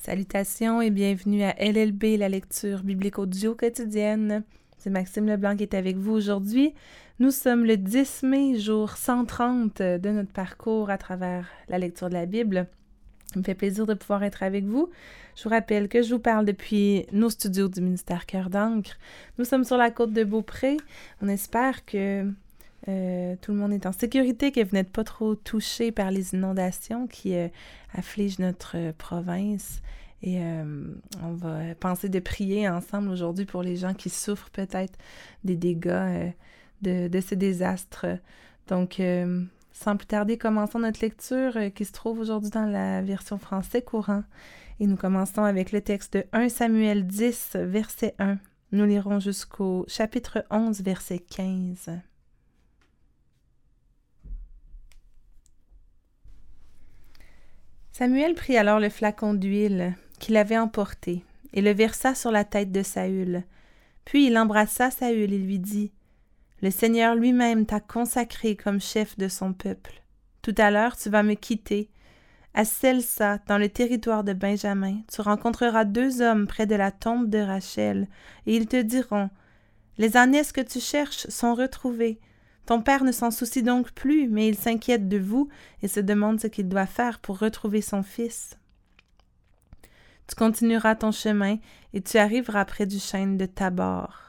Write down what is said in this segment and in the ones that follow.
Salutations et bienvenue à LLB, la lecture biblique audio quotidienne. C'est Maxime Leblanc qui est avec vous aujourd'hui. Nous sommes le 10 mai, jour 130 de notre parcours à travers la lecture de la Bible. Il me fait plaisir de pouvoir être avec vous. Je vous rappelle que je vous parle depuis nos studios du ministère Cœur d'encre. Nous sommes sur la côte de Beaupré. On espère que euh, tout le monde est en sécurité, que vous n'êtes pas trop touchés par les inondations qui euh, affligent notre euh, province. Et on va penser de prier ensemble aujourd'hui pour les gens qui souffrent peut-être des dégâts de, de, ces désastres. Donc, sans plus tarder, commençons notre lecture qui se trouve aujourd'hui dans la version français courant. Et nous commençons avec le texte de 1 Samuel 10, verset 1. Nous lirons jusqu'au chapitre 11, verset 15. Samuel prit alors le flacon d'huile qu'il avait emporté et le versa sur la tête de Saül. Puis il embrassa Saül et lui dit Le Seigneur lui-même t'a consacré comme chef de son peuple. Tout à l'heure, tu vas me quitter. À Selsa, dans le territoire de Benjamin, tu rencontreras deux hommes près de la tombe de Rachel, et ils te diront Les ânesses que tu cherches sont retrouvées. Ton père ne s'en soucie donc plus, mais il s'inquiète de vous et se demande ce qu'il doit faire pour retrouver son fils. Tu continueras ton chemin et tu arriveras près du chêne de Tabor.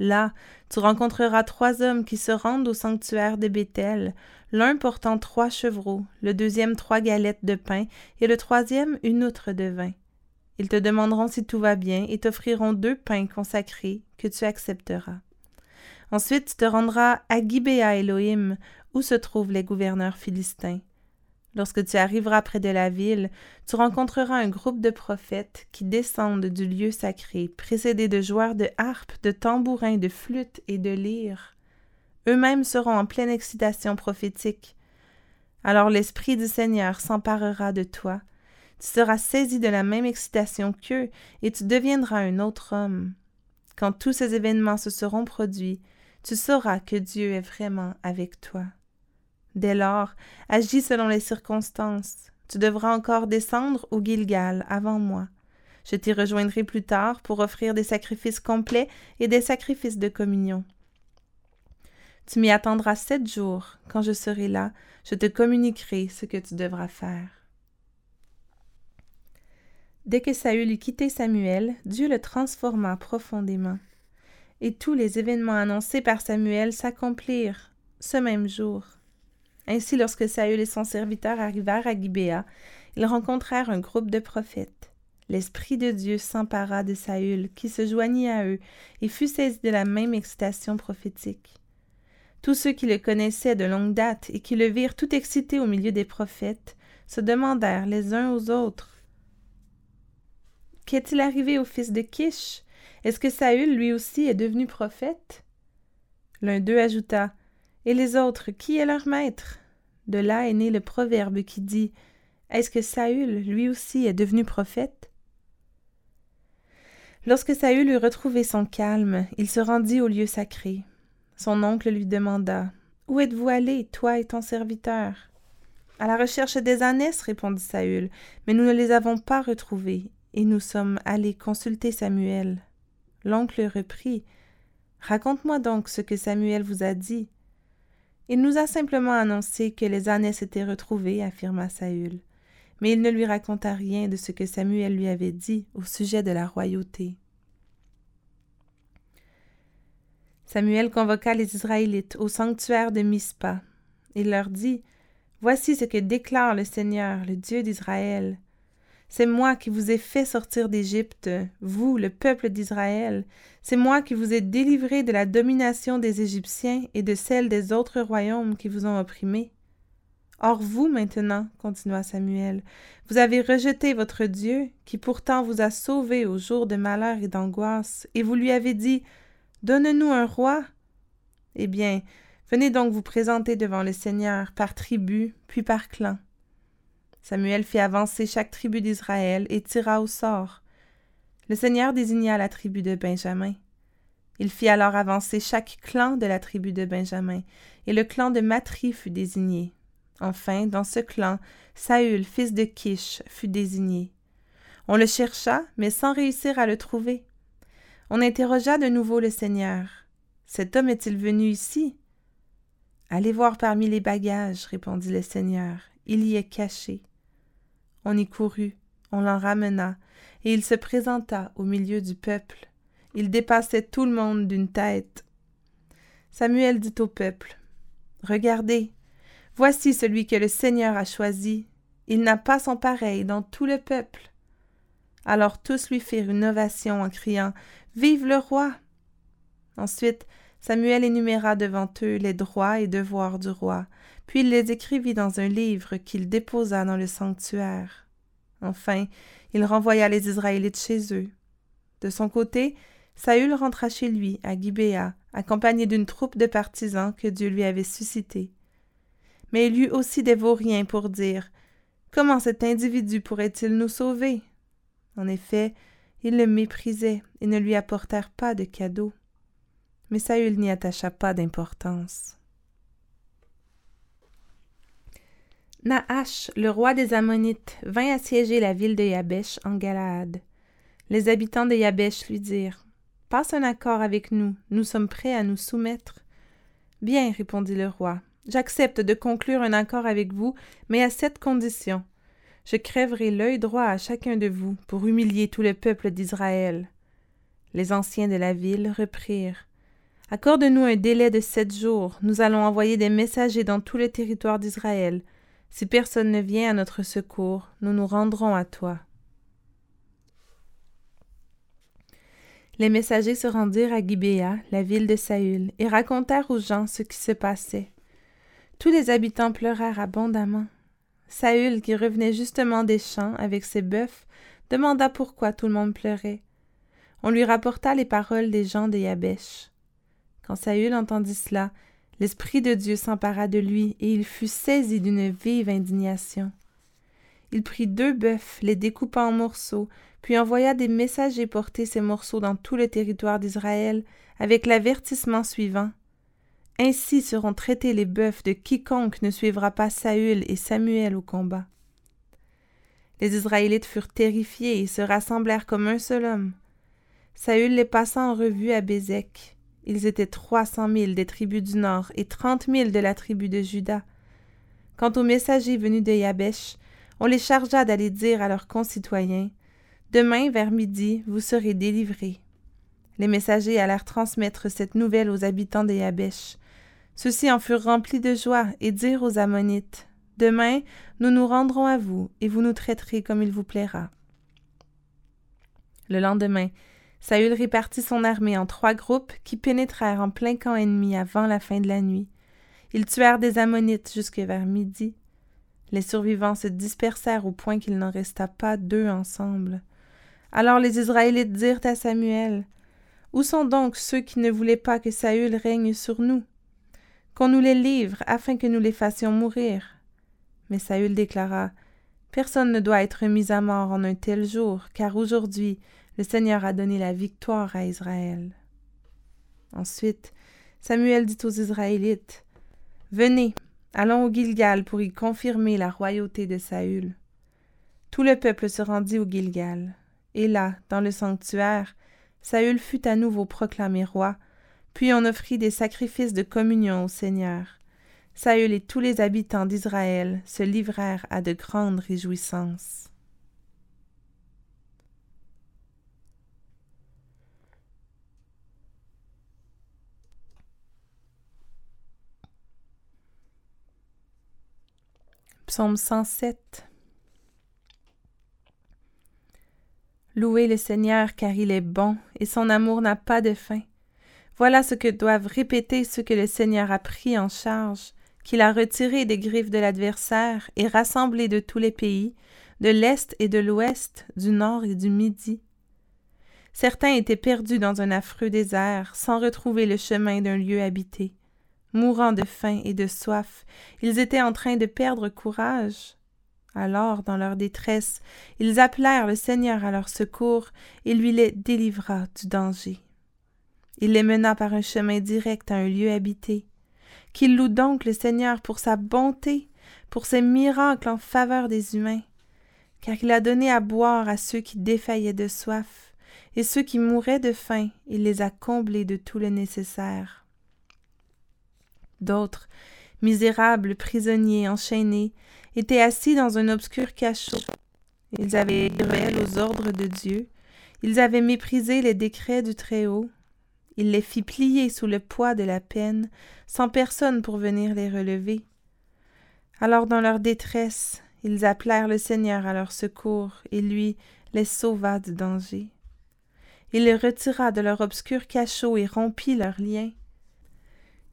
Là, tu rencontreras trois hommes qui se rendent au sanctuaire de Béthel, l'un portant trois chevreaux, le deuxième trois galettes de pain et le troisième une outre de vin. Ils te demanderont si tout va bien et t'offriront deux pains consacrés que tu accepteras. Ensuite, tu te rendras à Gibéa Elohim, où se trouvent les gouverneurs philistins. Lorsque tu arriveras près de la ville, tu rencontreras un groupe de prophètes qui descendent du lieu sacré, précédés de joueurs de harpe, de tambourins, de flûtes et de lyres. Eux-mêmes seront en pleine excitation prophétique. Alors l'Esprit du Seigneur s'emparera de toi. Tu seras saisi de la même excitation qu'eux, et tu deviendras un autre homme. Quand tous ces événements se seront produits, tu sauras que Dieu est vraiment avec toi. Dès lors, agis selon les circonstances. Tu devras encore descendre au Gilgal avant moi. Je t'y rejoindrai plus tard pour offrir des sacrifices complets et des sacrifices de communion. Tu m'y attendras sept jours. Quand je serai là, je te communiquerai ce que tu devras faire. Dès que Saül eut quitté Samuel, Dieu le transforma profondément et tous les événements annoncés par Samuel s'accomplirent ce même jour. Ainsi, lorsque Saül et son serviteur arrivèrent à Gibéa, ils rencontrèrent un groupe de prophètes. L'Esprit de Dieu s'empara de Saül, qui se joignit à eux, et fut saisi de la même excitation prophétique. Tous ceux qui le connaissaient de longue date et qui le virent tout excité au milieu des prophètes se demandèrent les uns aux autres Qu'est-il arrivé au fils de Kish? Est-ce que Saül, lui aussi, est devenu prophète? L'un d'eux ajouta. Et les autres, qui est leur maître? De là est né le proverbe qui dit. Est-ce que Saül, lui aussi, est devenu prophète? Lorsque Saül eut retrouvé son calme, il se rendit au lieu sacré. Son oncle lui demanda. Où êtes-vous allé, toi et ton serviteur? À la recherche des ânesses, répondit Saül, mais nous ne les avons pas retrouvées, et nous sommes allés consulter Samuel. L'oncle reprit. Raconte-moi donc ce que Samuel vous a dit. Il nous a simplement annoncé que les ânesses étaient retrouvées, affirma Saül. Mais il ne lui raconta rien de ce que Samuel lui avait dit au sujet de la royauté. Samuel convoqua les Israélites au sanctuaire de Mispa. Il leur dit Voici ce que déclare le Seigneur, le Dieu d'Israël. C'est moi qui vous ai fait sortir d'Égypte, vous, le peuple d'Israël. C'est moi qui vous ai délivré de la domination des Égyptiens et de celle des autres royaumes qui vous ont opprimés. Or vous, maintenant, continua Samuel, vous avez rejeté votre Dieu, qui pourtant vous a sauvé au jour de malheur et d'angoisse, et vous lui avez dit Donne-nous un roi. Eh bien, venez donc vous présenter devant le Seigneur par tribu, puis par clan. Samuel fit avancer chaque tribu d'Israël et tira au sort. Le Seigneur désigna la tribu de Benjamin. Il fit alors avancer chaque clan de la tribu de Benjamin, et le clan de Matri fut désigné. Enfin, dans ce clan, Saül, fils de Kish, fut désigné. On le chercha, mais sans réussir à le trouver. On interrogea de nouveau le Seigneur. Cet homme est-il venu ici? Allez voir parmi les bagages, répondit le Seigneur. Il y est caché. On y courut, on l'en ramena, et il se présenta au milieu du peuple. Il dépassait tout le monde d'une tête. Samuel dit au peuple. Regardez, voici celui que le Seigneur a choisi. Il n'a pas son pareil dans tout le peuple. Alors tous lui firent une ovation en criant. Vive le roi. Ensuite Samuel énuméra devant eux les droits et devoirs du roi, puis il les écrivit dans un livre qu'il déposa dans le sanctuaire. Enfin, il renvoya les Israélites chez eux. De son côté, Saül rentra chez lui, à Gibéa, accompagné d'une troupe de partisans que Dieu lui avait suscités. Mais il eut aussi des vauriens pour dire Comment cet individu pourrait-il nous sauver? En effet, ils le méprisaient et ne lui apportèrent pas de cadeaux mais Saül n'y attacha pas d'importance. Naash, le roi des Ammonites, vint assiéger la ville de Yabesh en Galaad. Les habitants de Yabesh lui dirent Passe un accord avec nous, nous sommes prêts à nous soumettre. Bien, répondit le roi, j'accepte de conclure un accord avec vous, mais à cette condition. Je crèverai l'œil droit à chacun de vous pour humilier tout le peuple d'Israël. Les anciens de la ville reprirent Accorde-nous un délai de sept jours. Nous allons envoyer des messagers dans tout le territoire d'Israël. Si personne ne vient à notre secours, nous nous rendrons à toi. Les messagers se rendirent à Gibéa, la ville de Saül, et racontèrent aux gens ce qui se passait. Tous les habitants pleurèrent abondamment. Saül, qui revenait justement des champs avec ses bœufs, demanda pourquoi tout le monde pleurait. On lui rapporta les paroles des gens de Yabesh. Quand Saül entendit cela, l'Esprit de Dieu s'empara de lui, et il fut saisi d'une vive indignation. Il prit deux bœufs, les découpa en morceaux, puis envoya des messagers porter ces morceaux dans tout le territoire d'Israël, avec l'avertissement suivant. Ainsi seront traités les bœufs de quiconque ne suivra pas Saül et Samuel au combat. Les Israélites furent terrifiés et se rassemblèrent comme un seul homme. Saül les passa en revue à Bézek. Ils étaient trois cent mille des tribus du nord et trente mille de la tribu de Juda. Quant aux messagers venus de Yabesh, on les chargea d'aller dire à leurs concitoyens Demain, vers midi, vous serez délivrés. Les messagers allèrent transmettre cette nouvelle aux habitants de Yabesh. Ceux-ci en furent remplis de joie et dirent aux Ammonites Demain, nous nous rendrons à vous, et vous nous traiterez comme il vous plaira. Le lendemain, Saül répartit son armée en trois groupes qui pénétrèrent en plein camp ennemi avant la fin de la nuit. Ils tuèrent des Ammonites jusque vers midi. Les survivants se dispersèrent au point qu'il n'en resta pas deux ensemble. Alors les Israélites dirent à Samuel Où sont donc ceux qui ne voulaient pas que Saül règne sur nous? Qu'on nous les livre afin que nous les fassions mourir. Mais Saül déclara Personne ne doit être mis à mort en un tel jour, car aujourd'hui le Seigneur a donné la victoire à Israël. Ensuite, Samuel dit aux Israélites Venez, allons au Gilgal pour y confirmer la royauté de Saül. Tout le peuple se rendit au Gilgal. Et là, dans le sanctuaire, Saül fut à nouveau proclamé roi, puis on offrit des sacrifices de communion au Seigneur. Saül et tous les habitants d'Israël se livrèrent à de grandes réjouissances. Psaume 107 Louez le Seigneur car il est bon et son amour n'a pas de fin. Voilà ce que doivent répéter ceux que le Seigneur a pris en charge, qu'il a retiré des griffes de l'adversaire et rassemblé de tous les pays, de l'Est et de l'Ouest, du Nord et du Midi. Certains étaient perdus dans un affreux désert, sans retrouver le chemin d'un lieu habité mourant de faim et de soif, ils étaient en train de perdre courage. Alors, dans leur détresse, ils appelèrent le Seigneur à leur secours et lui les délivra du danger. Il les mena par un chemin direct à un lieu habité. Qu'il loue donc le Seigneur pour sa bonté, pour ses miracles en faveur des humains, car il a donné à boire à ceux qui défaillaient de soif, et ceux qui mouraient de faim, il les a comblés de tout le nécessaire. D'autres, misérables prisonniers enchaînés, étaient assis dans un obscur cachot. Ils avaient été aux ordres de Dieu, ils avaient méprisé les décrets du Très-Haut, il les fit plier sous le poids de la peine, sans personne pour venir les relever. Alors dans leur détresse, ils appelèrent le Seigneur à leur secours, et lui les sauva du danger. Il les retira de leur obscur cachot et rompit leurs liens.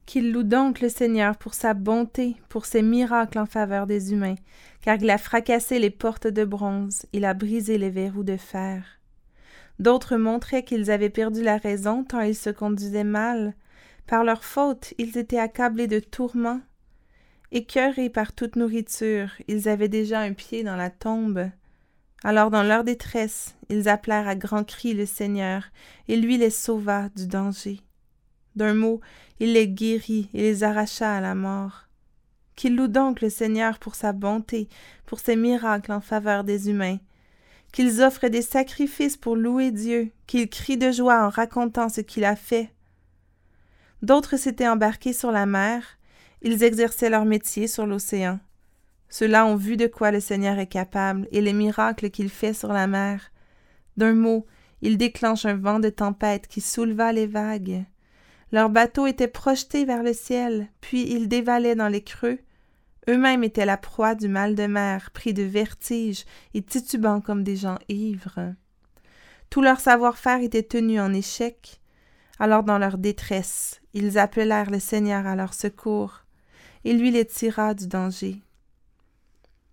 Qu'il loue donc le Seigneur pour sa bonté, pour ses miracles en faveur des humains, car il a fracassé les portes de bronze, il a brisé les verrous de fer. D'autres montraient qu'ils avaient perdu la raison tant ils se conduisaient mal. Par leur faute, ils étaient accablés de tourments. Écœurés par toute nourriture, ils avaient déjà un pied dans la tombe. Alors dans leur détresse, ils appelèrent à grands cris le Seigneur, et lui les sauva du danger. D'un mot, il les guérit et les arracha à la mort. Qu'il loue donc le Seigneur pour sa bonté, pour ses miracles en faveur des humains, qu'ils offrent des sacrifices pour louer Dieu, qu'ils crient de joie en racontant ce qu'il a fait. D'autres s'étaient embarqués sur la mer, ils exerçaient leur métier sur l'océan. Ceux-là ont vu de quoi le Seigneur est capable et les miracles qu'il fait sur la mer. D'un mot, il déclenche un vent de tempête qui souleva les vagues. Leur bateau était projeté vers le ciel, puis ils dévalaient dans les creux, eux-mêmes étaient la proie du mal de mer, pris de vertige et titubant comme des gens ivres. Tout leur savoir-faire était tenu en échec. Alors dans leur détresse, ils appelèrent le Seigneur à leur secours, et lui les tira du danger.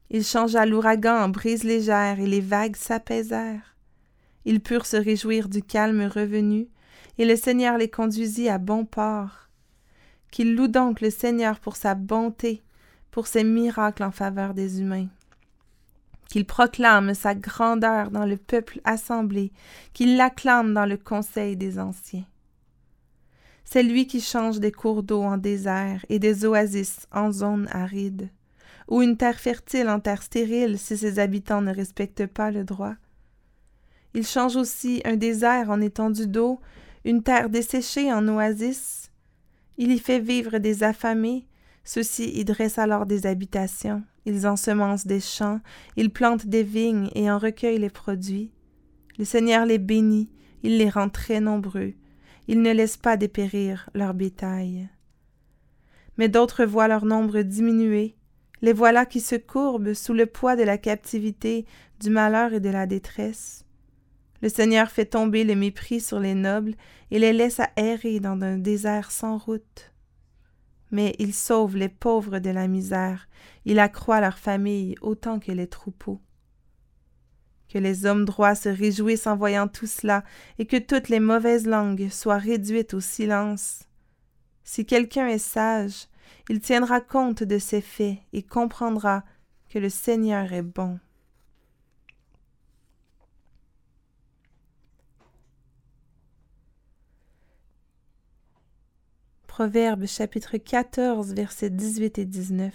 Il changea l'ouragan en brise légère, et les vagues s'apaisèrent. Ils purent se réjouir du calme revenu, et le Seigneur les conduisit à bon port. Qu'il loue donc le Seigneur pour sa bonté, pour ses miracles en faveur des humains. Qu'il proclame sa grandeur dans le peuple assemblé, qu'il l'acclame dans le conseil des anciens. C'est lui qui change des cours d'eau en désert et des oasis en zones arides, ou une terre fertile en terre stérile si ses habitants ne respectent pas le droit. Il change aussi un désert en étendue d'eau, une terre desséchée en oasis. Il y fait vivre des affamés ceux-ci y dressent alors des habitations, ils ensemencent des champs, ils plantent des vignes et en recueillent les produits. Le Seigneur les bénit, il les rend très nombreux, il ne laisse pas dépérir leur bétail. Mais d'autres voient leur nombre diminuer, les voilà qui se courbent sous le poids de la captivité, du malheur et de la détresse. Le Seigneur fait tomber le mépris sur les nobles et les laisse errer dans un désert sans route mais il sauve les pauvres de la misère, il accroît leur famille autant que les troupeaux. Que les hommes droits se réjouissent en voyant tout cela, et que toutes les mauvaises langues soient réduites au silence. Si quelqu'un est sage, il tiendra compte de ces faits et comprendra que le Seigneur est bon. Proverbe chapitre 14 versets 18 et 19.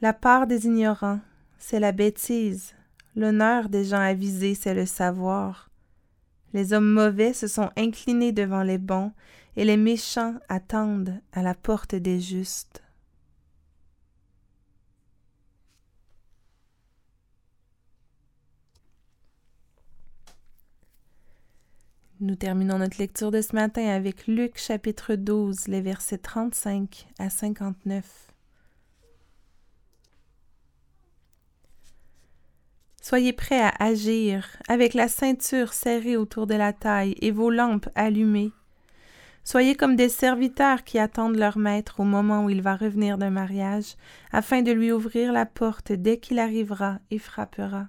La part des ignorants, c'est la bêtise. L'honneur des gens avisés, c'est le savoir. Les hommes mauvais se sont inclinés devant les bons, et les méchants attendent à la porte des justes. Nous terminons notre lecture de ce matin avec Luc chapitre 12, les versets 35 à 59. Soyez prêts à agir, avec la ceinture serrée autour de la taille et vos lampes allumées. Soyez comme des serviteurs qui attendent leur maître au moment où il va revenir d'un mariage, afin de lui ouvrir la porte dès qu'il arrivera et frappera.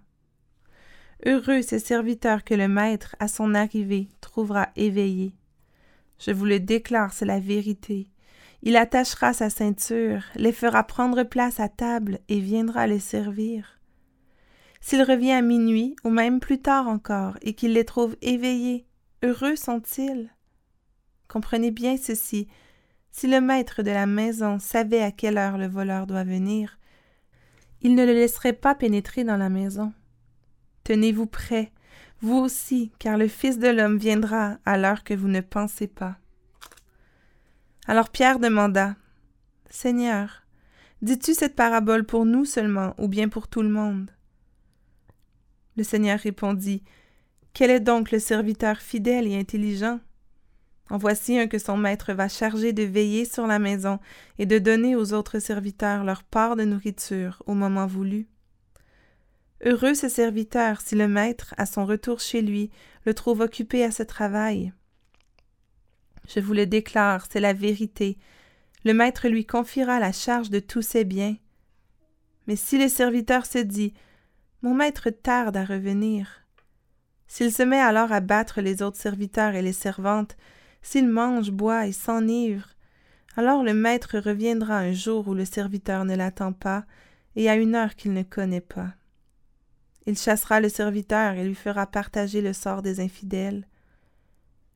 Heureux ces serviteurs que le Maître, à son arrivée, trouvera éveillés. Je vous le déclare, c'est la vérité. Il attachera sa ceinture, les fera prendre place à table et viendra les servir. S'il revient à minuit, ou même plus tard encore, et qu'il les trouve éveillés, heureux sont-ils? Comprenez bien ceci. Si le maître de la maison savait à quelle heure le voleur doit venir, il ne le laisserait pas pénétrer dans la maison. Tenez-vous prêts, vous aussi, car le Fils de l'homme viendra à l'heure que vous ne pensez pas. Alors Pierre demanda Seigneur, dis-tu cette parabole pour nous seulement ou bien pour tout le monde? Le Seigneur répondit Quel est donc le serviteur fidèle et intelligent? En voici un que son maître va charger de veiller sur la maison et de donner aux autres serviteurs leur part de nourriture au moment voulu. Heureux ce serviteur si le maître, à son retour chez lui, le trouve occupé à ce travail. Je vous le déclare, c'est la vérité. Le maître lui confiera la charge de tous ses biens. Mais si le serviteur se dit Mon maître tarde à revenir, s'il se met alors à battre les autres serviteurs et les servantes, s'il mange, boit et s'enivre, alors le maître reviendra un jour où le serviteur ne l'attend pas et à une heure qu'il ne connaît pas. Il chassera le serviteur et lui fera partager le sort des infidèles.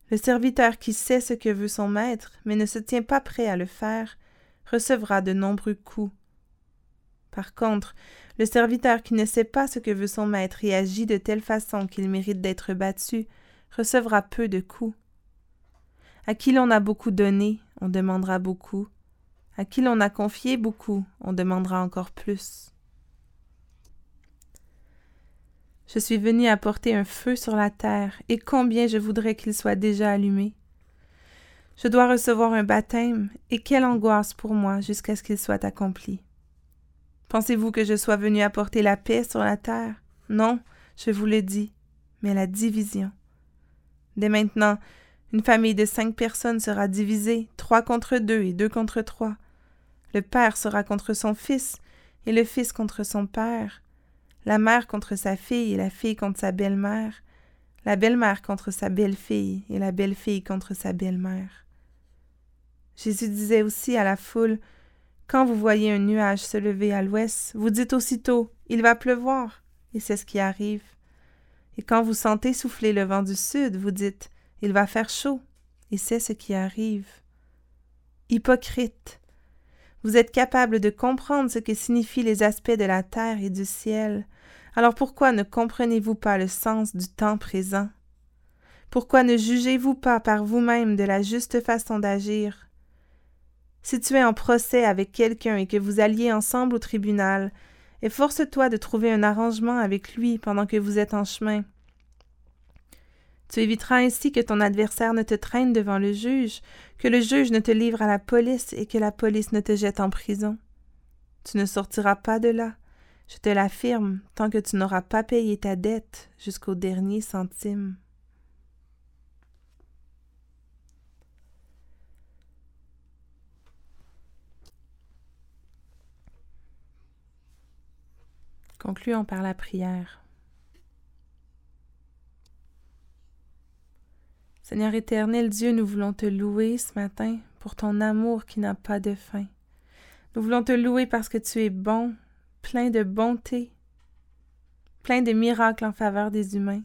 Le serviteur qui sait ce que veut son maître, mais ne se tient pas prêt à le faire, recevra de nombreux coups. Par contre, le serviteur qui ne sait pas ce que veut son maître et agit de telle façon qu'il mérite d'être battu, recevra peu de coups. À qui l'on a beaucoup donné, on demandera beaucoup. À qui l'on a confié beaucoup, on demandera encore plus. Je suis venu apporter un feu sur la terre, et combien je voudrais qu'il soit déjà allumé. Je dois recevoir un baptême, et quelle angoisse pour moi jusqu'à ce qu'il soit accompli. Pensez-vous que je sois venu apporter la paix sur la terre? Non, je vous le dis, mais la division. Dès maintenant, une famille de cinq personnes sera divisée, trois contre deux et deux contre trois. Le père sera contre son fils, et le fils contre son père, la mère contre sa fille et la fille contre sa belle-mère, la belle-mère contre sa belle-fille et la belle-fille contre sa belle-mère. Jésus disait aussi à la foule, Quand vous voyez un nuage se lever à l'ouest, vous dites aussitôt, Il va pleuvoir, et c'est ce qui arrive. Et quand vous sentez souffler le vent du sud, vous dites, Il va faire chaud, et c'est ce qui arrive. Hypocrite, vous êtes capable de comprendre ce que signifient les aspects de la terre et du ciel, alors pourquoi ne comprenez-vous pas le sens du temps présent? Pourquoi ne jugez-vous pas par vous-même de la juste façon d'agir? Si tu es en procès avec quelqu'un et que vous alliez ensemble au tribunal, efforce-toi de trouver un arrangement avec lui pendant que vous êtes en chemin. Tu éviteras ainsi que ton adversaire ne te traîne devant le juge, que le juge ne te livre à la police et que la police ne te jette en prison. Tu ne sortiras pas de là, je te l'affirme, tant que tu n'auras pas payé ta dette jusqu'au dernier centime. Concluons par la prière. Seigneur éternel Dieu, nous voulons te louer ce matin pour ton amour qui n'a pas de fin. Nous voulons te louer parce que tu es bon, plein de bonté, plein de miracles en faveur des humains.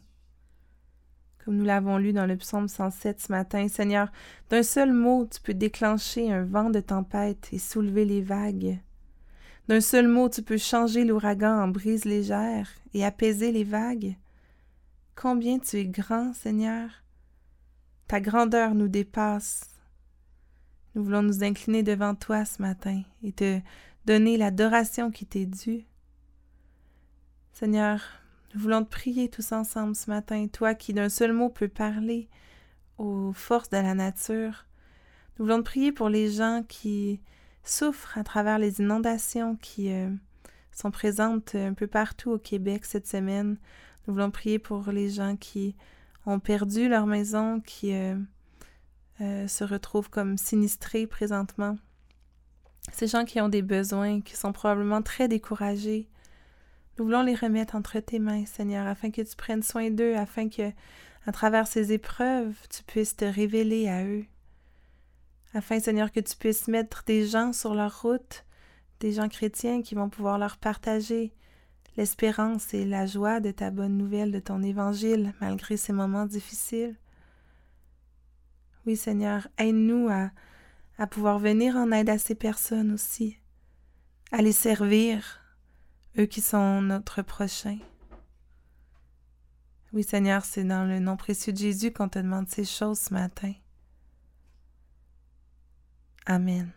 Comme nous l'avons lu dans le psaume 107 ce matin, Seigneur, d'un seul mot, tu peux déclencher un vent de tempête et soulever les vagues. D'un seul mot, tu peux changer l'ouragan en brise légère et apaiser les vagues. Combien tu es grand, Seigneur. Ta grandeur nous dépasse. Nous voulons nous incliner devant toi ce matin et te donner l'adoration qui t'est due. Seigneur, nous voulons te prier tous ensemble ce matin, toi qui d'un seul mot peux parler aux forces de la nature. Nous voulons te prier pour les gens qui souffrent à travers les inondations qui euh, sont présentes un peu partout au Québec cette semaine. Nous voulons prier pour les gens qui ont perdu leur maison, qui euh, euh, se retrouvent comme sinistrés présentement. Ces gens qui ont des besoins, qui sont probablement très découragés, nous voulons les remettre entre tes mains, Seigneur, afin que tu prennes soin d'eux, afin que, à travers ces épreuves, tu puisses te révéler à eux. Afin, Seigneur, que tu puisses mettre des gens sur leur route, des gens chrétiens qui vont pouvoir leur partager l'espérance et la joie de ta bonne nouvelle, de ton évangile, malgré ces moments difficiles. Oui, Seigneur, aide-nous à à pouvoir venir en aide à ces personnes aussi, à les servir, eux qui sont notre prochain. Oui, Seigneur, c'est dans le nom précieux de Jésus qu'on te demande ces choses ce matin. Amen.